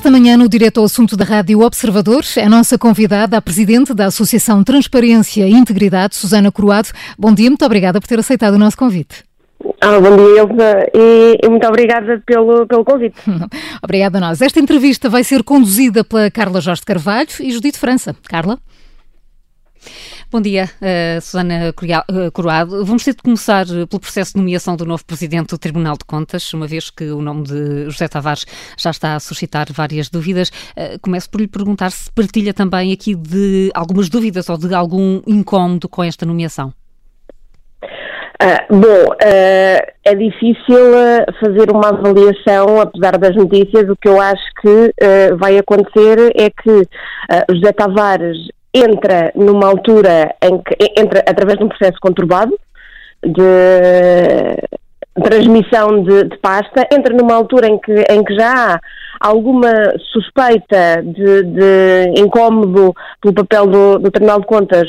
Esta manhã, no Direto ao Assunto da Rádio Observador, é a nossa convidada, a Presidente da Associação Transparência e Integridade, Susana Croado. Bom dia, muito obrigada por ter aceitado o nosso convite. Ah, bom dia, Elsa, e, e, muito obrigada pelo, pelo convite. obrigada a nós. Esta entrevista vai ser conduzida pela Carla Jorge Carvalho e Judite França. Carla? Bom dia, uh, Susana Coroado. Vamos ter de começar pelo processo de nomeação do novo Presidente do Tribunal de Contas, uma vez que o nome de José Tavares já está a suscitar várias dúvidas. Uh, começo por lhe perguntar se partilha também aqui de algumas dúvidas ou de algum incómodo com esta nomeação. Uh, bom, uh, é difícil uh, fazer uma avaliação, apesar das notícias. O que eu acho que vai acontecer é que José Tavares entra numa altura em que entra através de um processo conturbado de transmissão de, de, pasta, entra numa altura em que, em que já há alguma suspeita de, de incómodo pelo papel do, do Tribunal de Contas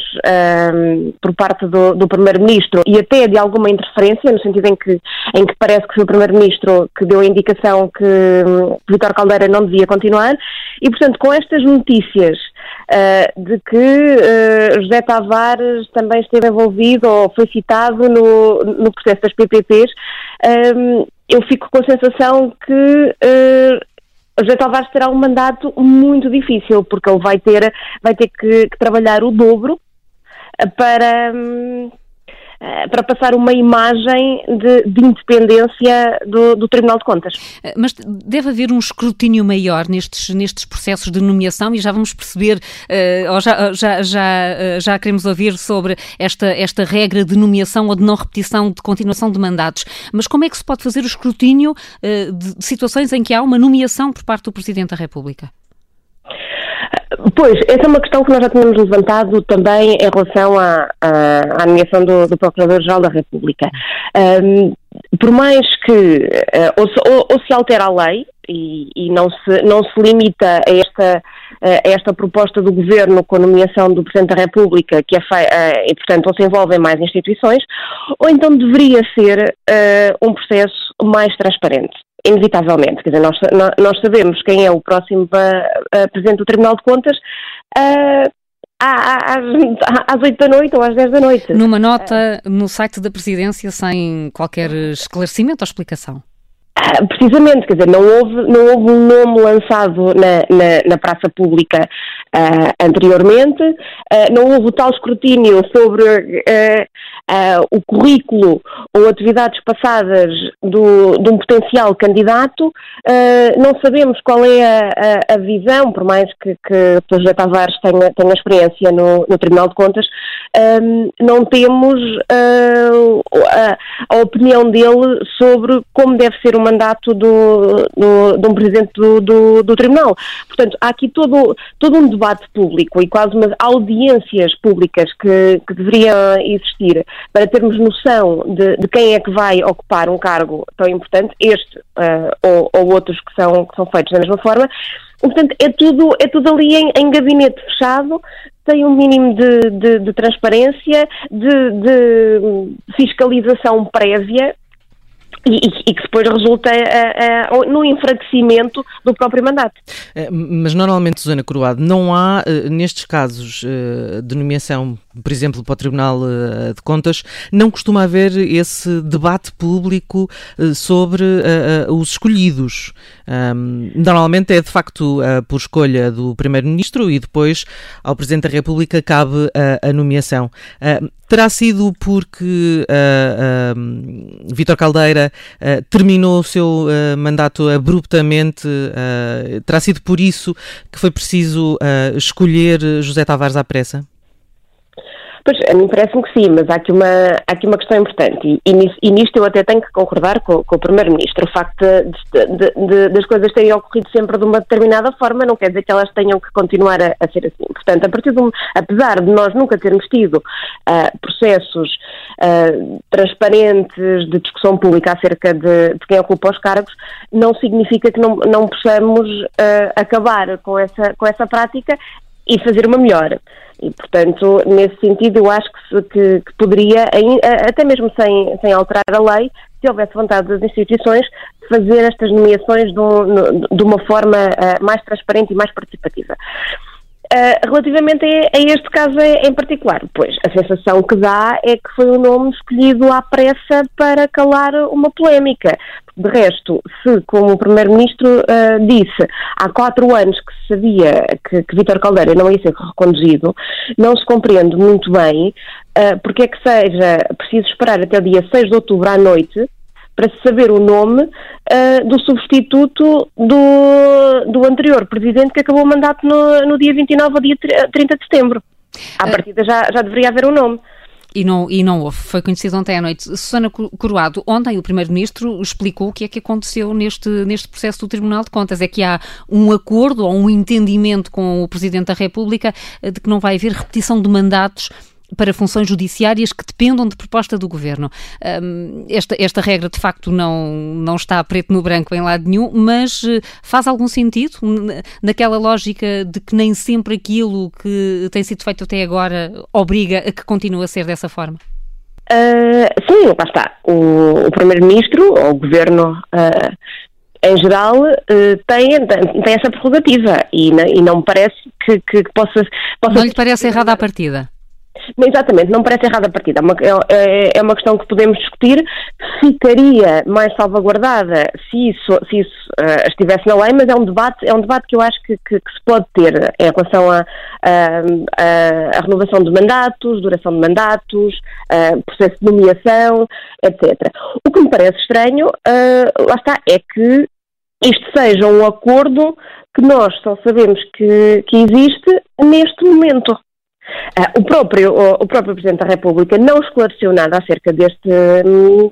um, por parte do, do Primeiro-Ministro e até de alguma interferência, no sentido em que, em que parece que foi o Primeiro-Ministro que deu a indicação que um, Vítor Caldeira não devia continuar. E, portanto, com estas notícias uh, de que uh, José Tavares também esteve envolvido ou foi citado no, no processo das PPPs, um, eu fico com a sensação que uh, José Tavares terá um mandato muito difícil, porque ele vai ter, vai ter que, que trabalhar o dobro para, hum, eh, para passar uma imagem de, de independência do, do, Tribunal de Contas. Eh, mas deve haver um escrutínio maior nestes, nestes processos de nomeação e já vamos perceber, uh, ou já, já, já, já queremos ouvir sobre esta, esta regra de nomeação ou de não repetição de continuação de mandatos. Mas como é que se pode fazer o escrutínio uh, de, de situações em que há uma nomeação por parte do Presidente da República? Pois, essa é uma questão que nós já tínhamos levantado também em relação à, à, à nomeação do, do Procurador-Geral da República. Um, por mais que uh, ou, se, ou, ou, se altera a lei e, e, não, se, não se limita a esta, a esta proposta do Governo com a nomeação do Presidente da República, que é uh, e portanto não se envolvem mais instituições, ou então deveria ser uh, um processo mais transparente inevitavelmente. Quer dizer, nós, nós sabemos quem é o próximo Presidente do Tribunal de Contas. Uh, às, oito da noite ou às dez da noite. Numa nota no site da Presidência sem qualquer esclarecimento ou explicação? Ah, precisamente, quer dizer, não houve, não houve um nome lançado na, na, na praça pública uh, anteriormente, uh, não houve tal escrutínio sobre uh, o currículo ou atividades passadas do, de um potencial candidato, não sabemos qual é a, a, a visão, por mais que, que o José Tavares tenha, tenha experiência no, no Tribunal de Contas, um, não temos a, a opinião dele sobre como deve ser uma mandato do, do, de um presidente do, do, do, Tribunal. Portanto, há aqui todo, todo um debate público e quase umas audiências públicas que, que deveriam existir para termos noção de, de, quem é que vai ocupar um cargo tão importante, este uh, ou, ou, outros que são, que são feitos da mesma forma. Portanto, é tudo, é tudo ali em, em gabinete fechado, tem um mínimo de, de, de transparência, de, de, fiscalização prévia e, e, que depois resulta uh, uh, no enfraquecimento do próprio mandato. Eh, mas normalmente, Susana Coroado, não há, nestes casos de nomeação, por exemplo, para o Tribunal de Contas, não costuma haver esse debate público sobre os escolhidos. normalmente é de facto por escolha do Primeiro-Ministro e depois ao Presidente da República cabe a nomeação. terá sido porque Vítor Caldeira uh, terminou o seu uh, mandato abruptamente. Uh, terá sido por isso que foi preciso escolher José Tavares à pressa? Pois, a mim parece-me que sim, mas há aqui uma, há aqui uma questão importante e, e, nisto, eu até tenho que concordar com, com o Primeiro-Ministro. O facto de, de, de, das coisas terem ocorrido sempre de uma determinada forma não quer dizer que elas tenham que continuar a, a ser assim. Portanto, a partir de apesar de nós nunca termos tido uh, processos uh, transparentes de discussão pública acerca de, de, quem ocupa os cargos, não significa que não, não possamos uh, acabar com essa, com essa prática e fazer uma melhor. E, portanto, nesse sentido, eu acho que, que, que poderia, até mesmo sem, sem alterar a lei, se houvesse vontade das instituições, fazer estas nomeações de, um, de uma forma uh, mais transparente e mais participativa. Uh, relativamente a, a, este caso em particular, pois a sensação que dá é que foi um nome escolhido à pressa para calar uma polémica. De resto, se, como o Primeiro-Ministro uh, disse, há quatro anos que se sabia que, que Vítor Caldeira não ia ser reconduzido, não se compreende muito bem uh, porque é que seja preciso esperar até o dia 6 de outubro à noite para se saber o nome uh, do substituto do, do anterior presidente que acabou o mandato no, no dia 29 ou dia 30 de setembro. À partida já, já deveria haver um nome. E não, e não houve, foi conhecido ontem à noite. Susana Coroado, ontem o Primeiro-Ministro explicou o que é que aconteceu neste, neste processo do Tribunal de Contas. É que há um acordo ou um entendimento com o Presidente da República de que não vai haver repetição de mandatos para funções judiciárias que dependam de proposta do governo. Esta, esta regra, de facto, não, não está preto no branco em lado nenhum, mas eh, faz algum sentido naquela lógica de que nem sempre aquilo que tem sido feito até agora obriga a que continue a ser dessa forma? Uh, sim, lá está. O, o Primeiro-Ministro, ou o Governo uh, em geral, uh, tem, tem essa prerrogativa e, e não me parece que, que possa, possa. Não lhe parece errada a partida? Exatamente, não parece errada a partida. É uma, é, é, é uma questão que podemos discutir. Ficaria mais salvaguardada se isso, se isso uh, estivesse na lei, mas é um debate, é um debate que eu acho que, que, que se pode ter em relação a, renovação de mandatos, duração de mandatos, uh, processo de nomeação, etc. O que me parece estranho, uh, lá está, é que isto seja um acordo que nós só sabemos que, que existe neste momento. Uh, o, próprio, o, próprio Presidente da República não esclareceu nada acerca deste, hum,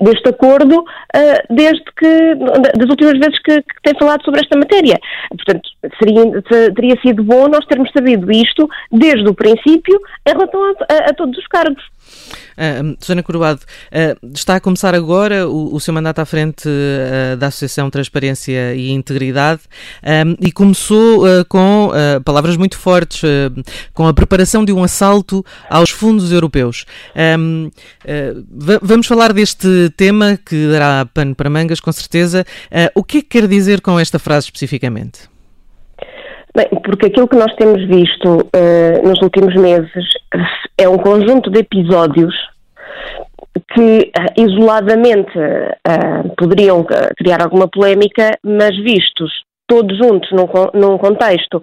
deste acordo uh, desde que, das últimas vezes que, que, tem falado sobre esta matéria. Portanto, seria, teria sido bom nós termos sabido isto desde o princípio em relação a, a, a todos os cargos. Uh, Susana Coroado, uh, está a começar agora o, o seu mandato à frente uh, da Associação Transparência e Integridade um, e começou com palavras muito fortes, com a preparação de um assalto aos fundos europeus. Um, vamos falar deste tema que dará pano para mangas, com certeza. o que é que quer dizer com esta frase especificamente? Bem, porque aquilo que nós temos visto uh, nos últimos meses é um conjunto de episódios que uh, isoladamente uh, poderiam criar alguma polémica, mas vistos todos juntos num, num contexto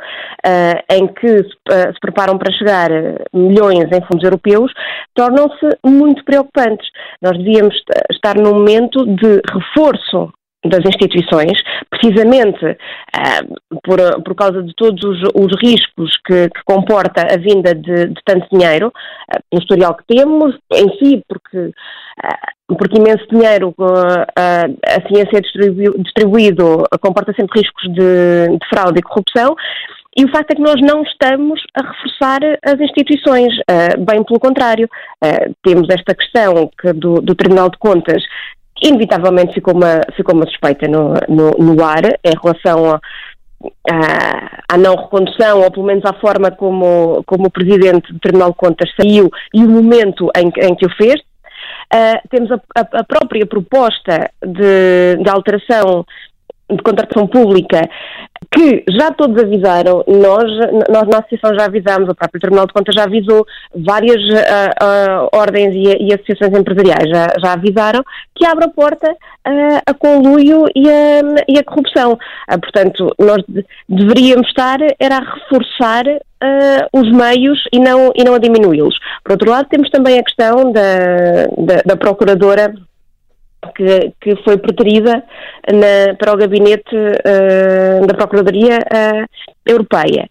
em que se, se, preparam para chegar milhões em fundos europeus, tornam-se muito preocupantes. Nós devíamos estar num momento de reforço das instituições, precisamente uh, por, por causa de todos os, os riscos que, que, comporta a vinda de, de tanto dinheiro, uh, historial que temos, em si, porque, uh, porque imenso dinheiro a ciência distribuído, distribuído comporta sempre riscos de, de fraude e corrupção, e o facto é que nós não estamos a reforçar as instituições, bem pelo contrário. Temos esta questão que do, do, Tribunal de Contas inevitavelmente ficou uma, ficou uma suspeita no, no, no ar em relação a, à, não recondução, ou pelo menos à forma como, como o Presidente do Tribunal de Contas saiu e o momento em, em que o fez. Uh, temos a, a, a, própria proposta de, de alteração de contratação pública que já todos avisaram, nós, nós na Associação já avisámos, o próprio Tribunal de Contas já avisou, várias uh, uh, ordens e, e, associações empresariais já, já avisaram que abre a porta uh, a conluio e a, e a corrupção. portanto, nós de, deveríamos estar era a reforçar os meios e não, e não a diminuí-los. Por outro lado, temos também a questão da, da, da Procuradora que, que foi preterida na, para o gabinete uh, da Procuradoria uh, Europeia.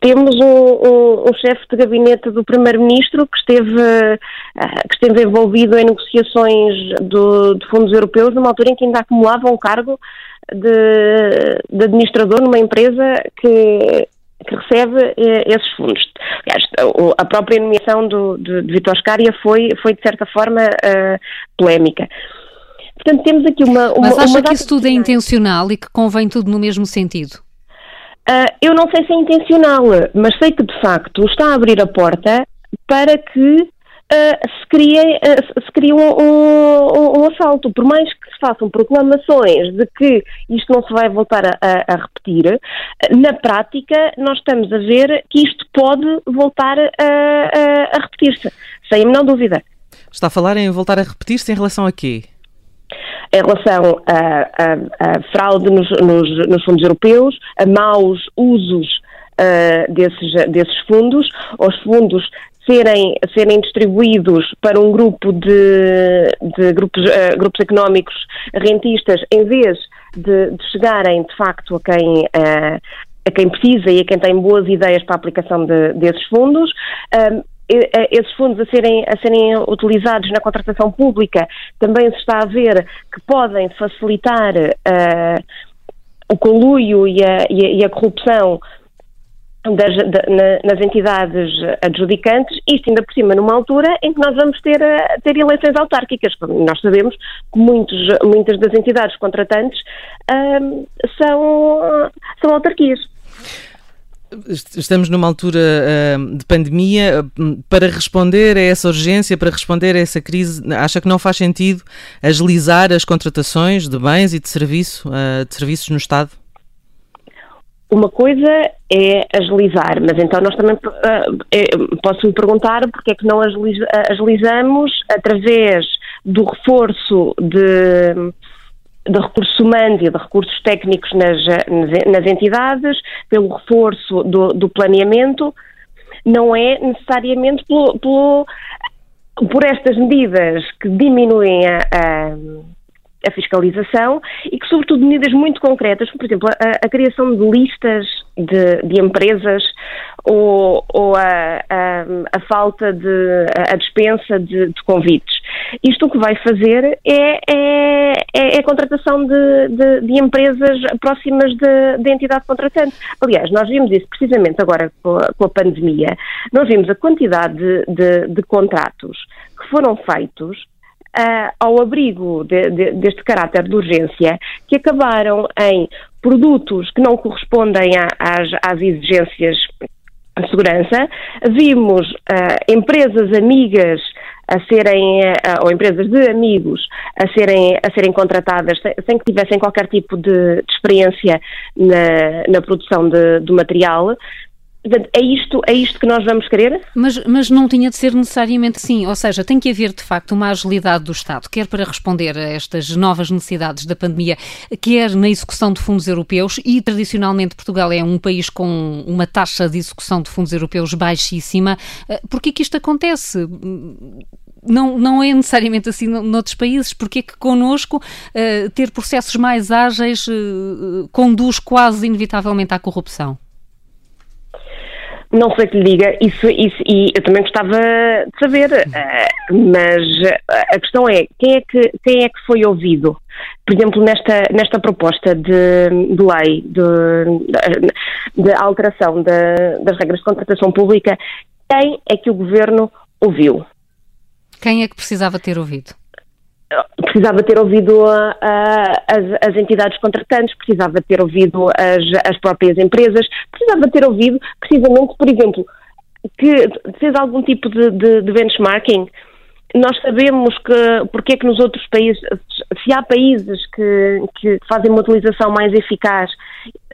Temos um, um, um, chefe de gabinete do Primeiro-Ministro que esteve, uh, que esteve envolvido em negociações do, de fundos europeus numa altura em que ainda acumulava um cargo de, de administrador numa empresa que, que recebe esses fundos. A própria nomeação do, de, de Vitor Scária foi, foi, de certa forma, uh, polémica. Portanto, temos aqui uma. uma Mas acha uma que isso tudo é intencional e que convém tudo no mesmo sentido? Uh, eu não sei se é intencional, mas sei que de facto está a abrir a porta para que se cria, se cria um, um, um, assalto. Por mais que se façam proclamações de que isto não se vai voltar a, a, repetir, na prática nós estamos a ver que isto pode voltar a, a repetir-se, sem a menor dúvida. Está a falar em voltar a repetir-se em relação a quê? Em relação a, fraude nos, nos, nos, fundos europeus, a maus usos uh, desses, desses fundos, aos fundos serem, serem distribuídos para um grupo de, de grupos, uh, grupos económicos rentistas, em vez de, de chegarem de facto a quem, uh, a quem precisa e a quem tem boas ideias para a aplicação de, desses fundos. Um, esses fundos a serem, a serem utilizados na contratação pública, também se está a ver que podem facilitar uh, o conluio e a, e a, e a corrupção das, na, nas entidades adjudicantes, isto ainda por cima numa altura em que nós vamos ter, eh, ter eleições autárquicas. Nós sabemos que muitos, muitas das entidades contratantes um, são, são autarquias. Estamos numa altura uh, de pandemia. Para responder a essa urgência, para responder a essa crise, acha que não faz sentido agilizar as contratações de bens e de, serviço, uh, de serviços no Estado? Uma coisa é agilizar, mas então nós também uh, é, posso me perguntar porque é que não agilizamos através do reforço de de recursos humanos e de recursos técnicos nas, nas entidades, pelo reforço do, do planeamento, não é necessariamente pelo, pelo, por estas medidas que diminuem a, a a fiscalização e que, sobretudo, medidas muito concretas, por exemplo, a, a criação de listas de, de empresas ou, ou a, a, a, falta de a dispensa de, de, convites. Isto o que vai fazer é, é, é, é a contratação de, de, de, empresas próximas da entidade contratante. Aliás, nós vimos isso precisamente agora com a, com a pandemia. Nós vimos a quantidade de contratos que foram feitos uh, ao abrigo de, de, deste caráter de urgência, que acabaram em produtos que não correspondem a, às, às exigências de segurança. Vimos uh, empresas amigas a serem, uh, ou empresas de amigos a serem, a serem contratadas sem, sem que tivessem qualquer tipo de, de experiência na, na produção de, do material, é isto, é isto que nós vamos querer? Mas, mas não tinha de ser necessariamente assim, ou seja, tem que haver de facto uma agilidade do Estado, quer para responder a estas novas necessidades da pandemia, quer na execução de fundos europeus, e tradicionalmente Portugal é um país com uma taxa de execução de fundos europeus baixíssima. Eh, Por que isto acontece? não, não é necessariamente assim noutros países, porque é que connosco uh, ter processos mais ágeis uh, conduz quase inevitavelmente à corrupção? Não sei que lhe diga, isso, isso, e eu também gostava de saber, uh, mas a questão é quem é que, quem é que foi ouvido? Por exemplo, nesta, nesta proposta de, de lei de, de alteração de, das regras de contratação pública, quem é que o governo ouviu? Quem é que precisava ter ouvido? Precisava ter ouvido as, as, entidades contratantes, precisava ter ouvido as, as próprias empresas, precisava ter ouvido, precisamente, por exemplo, que fez algum tipo de, de, de benchmarking. Nós sabemos que porque é que nos outros países, se há países que, que fazem uma utilização mais eficaz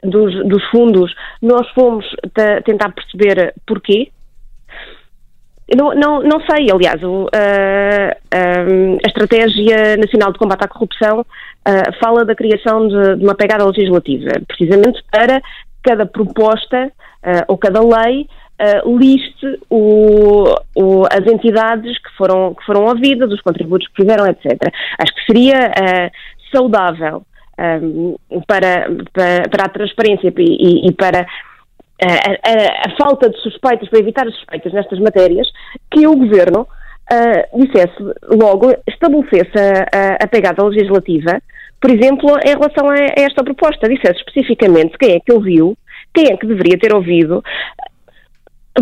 dos, dos fundos, nós fomos tentar perceber porquê, não, não, não sei, aliás, o, uh, uh, a Estratégia Nacional de Combate à Corrupção uh, fala da criação de, de, uma pegada legislativa, precisamente para cada proposta ou cada lei liste o, o, as entidades que foram, que foram ouvidas, os contributos que fizeram, etc. Acho que seria saudável para, para, para, a transparência e, e para a, a, a, falta de suspeitas, para evitar as suspeitas nestas matérias, que o Governo uh, dissesse logo, estabelecesse a, a, pegada legislativa, por exemplo, em relação a, a, esta proposta, dissesse especificamente quem é que ouviu, quem é que deveria ter ouvido,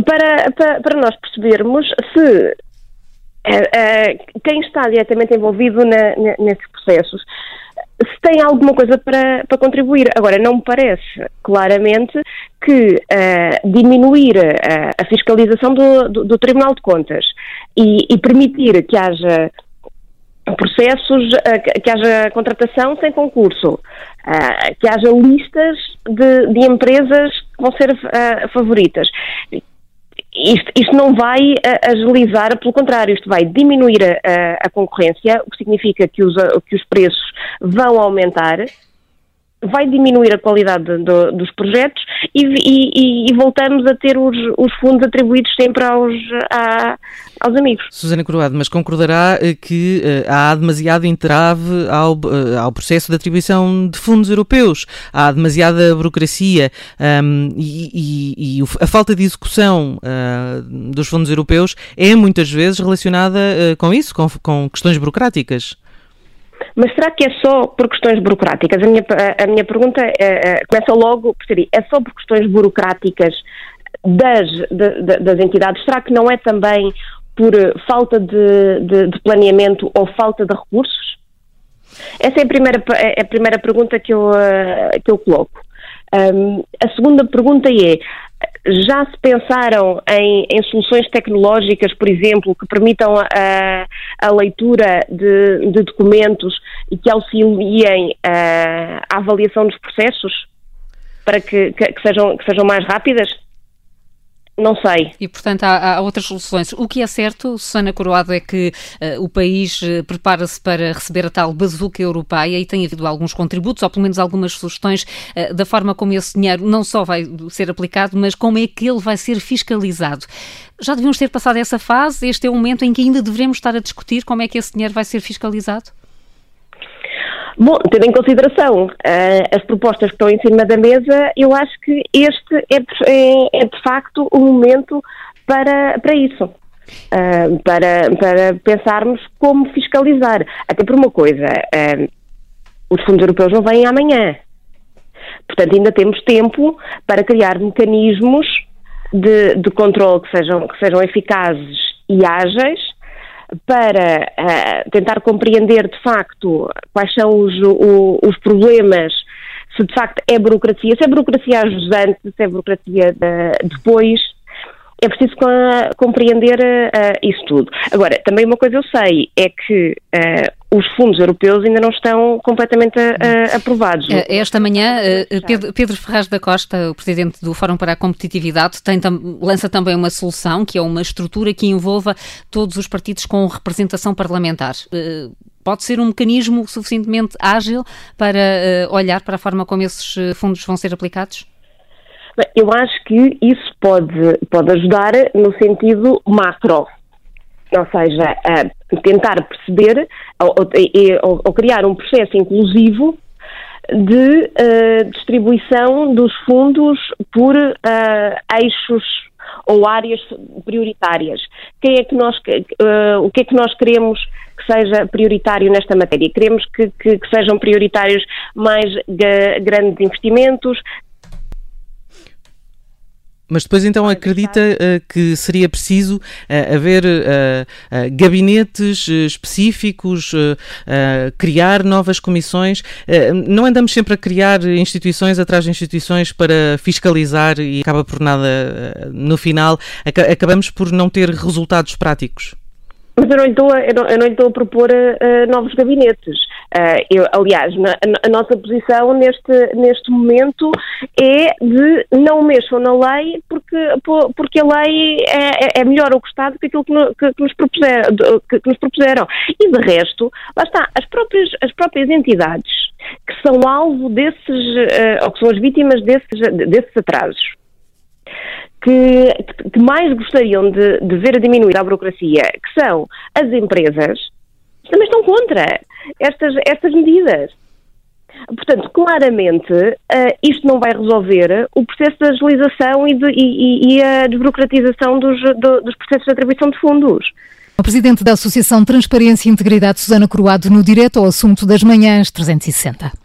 para, para, para nós percebermos se uh, quem está diretamente envolvido na, na, nesses processos se tem alguma coisa para, para contribuir. Agora, não me parece claramente que uh, diminuir uh, a fiscalização do, do, do, Tribunal de Contas e, e permitir que haja processos, uh, que haja contratação sem concurso, que haja listas de, de, empresas que vão ser favoritas isto, isto, não vai uh, agilizar, pelo contrário, isto vai diminuir a, a, concorrência, o que significa que os, que os preços vão aumentar, vai diminuir a qualidade do, dos projetos e, e, e, voltamos a ter os, os fundos atribuídos sempre aos, a, aos amigos. Susana Coroado, mas concordará eh, que uh, há demasiado entrave ao, uh, ao processo de atribuição de fundos europeus, há demasiada burocracia um, e, e, a falta de execução uh, dos fundos europeus é muitas vezes relacionada com isso, com, com questões burocráticas. Mas será que é só por questões burocráticas? A minha, a, minha pergunta é, é, começa logo por é só por questões burocráticas das, de, das entidades? Será que não é também por falta de, de, de planeamento ou falta de recursos? Essa é a primeira, é a primeira pergunta que eu, que eu coloco. Um, a segunda pergunta é: já se pensaram em, em, soluções tecnológicas, por exemplo, que permitam a, a leitura de, de, documentos e que auxiliem a, a avaliação dos processos para que, que, que, sejam, que sejam mais rápidas? Não sei. E, portanto, há, há, outras soluções. O que é certo, Susana Coroado, é que uh, o país uh, prepara-se para receber a tal bazuca europeia e tem havido alguns contributos, ou pelo menos algumas sugestões, uh, da forma como esse dinheiro não só vai ser aplicado, mas como é que ele vai ser fiscalizado. Já devíamos ter passado essa fase? Este é o momento em que ainda devemos estar a discutir como é que esse dinheiro vai ser fiscalizado? Bom, tendo em consideração uh, as propostas que estão em cima da mesa, eu acho que este é, é, é de facto o momento para, para isso. Uh, para, para pensarmos como fiscalizar. Até por uma coisa, uh, os fundos europeus não vêm amanhã. Portanto, ainda temos tempo para criar mecanismos de, de controle que sejam, que sejam eficazes e ágeis para uh, tentar compreender de facto quais são os, o, os problemas, se de facto é burocracia, se é burocracia ajusante, se é burocracia de, depois, é preciso compreender uh, isso tudo. Agora, também uma coisa eu sei é que uh, os fundos europeus ainda não estão completamente uh, aprovados. Esta manhã, Pedro, Pedro, Ferraz da Costa, o presidente do Fórum para a Competitividade, tem, tam, lança também uma solução, que é uma estrutura que envolva todos os partidos com representação parlamentar. Pode ser um mecanismo suficientemente ágil para olhar para a forma como esses fundos vão ser aplicados? Eu acho que isso pode, pode ajudar no sentido macro, ou seja, tentar perceber ou, ou, ou criar um processo inclusivo de uh, distribuição dos fundos por uh, eixos ou áreas prioritárias. Quem é que nós, uh, o que é que nós queremos que seja prioritário nesta matéria? Queremos que, que, que sejam prioritários mais grandes investimentos, mas depois então acredita uh, que seria preciso uh, haver uh, gabinetes específicos, criar novas comissões. não andamos sempre a criar instituições atrás de instituições para fiscalizar e acaba por nada, no final, acabamos por não ter resultados práticos. Mas eu não lhe estou a, eu não, lhe estou a propor uh, novos gabinetes. Uh, eu, aliás, na, a, nossa posição neste, neste momento é de não mexam na lei porque, porque a lei é, é, é melhor ao Estado que aquilo que, que, que, nos propuseram, que, que, nos propuseram. E de resto, lá está, as próprias, as próprias entidades que são alvo desses, uh, ou que são as vítimas desses, desses atrasos que, que mais gostariam de, de ver diminuir a burocracia, que são as empresas, também estão contra estas, estas medidas. Portanto, claramente, uh, isto não vai resolver o processo de agilização e, de, e, e a desburocratização dos, do, dos processos de atribuição de fundos. O presidente da Associação Transparência e Integridade, Susana Croado, no direto ao assunto das manhãs 360.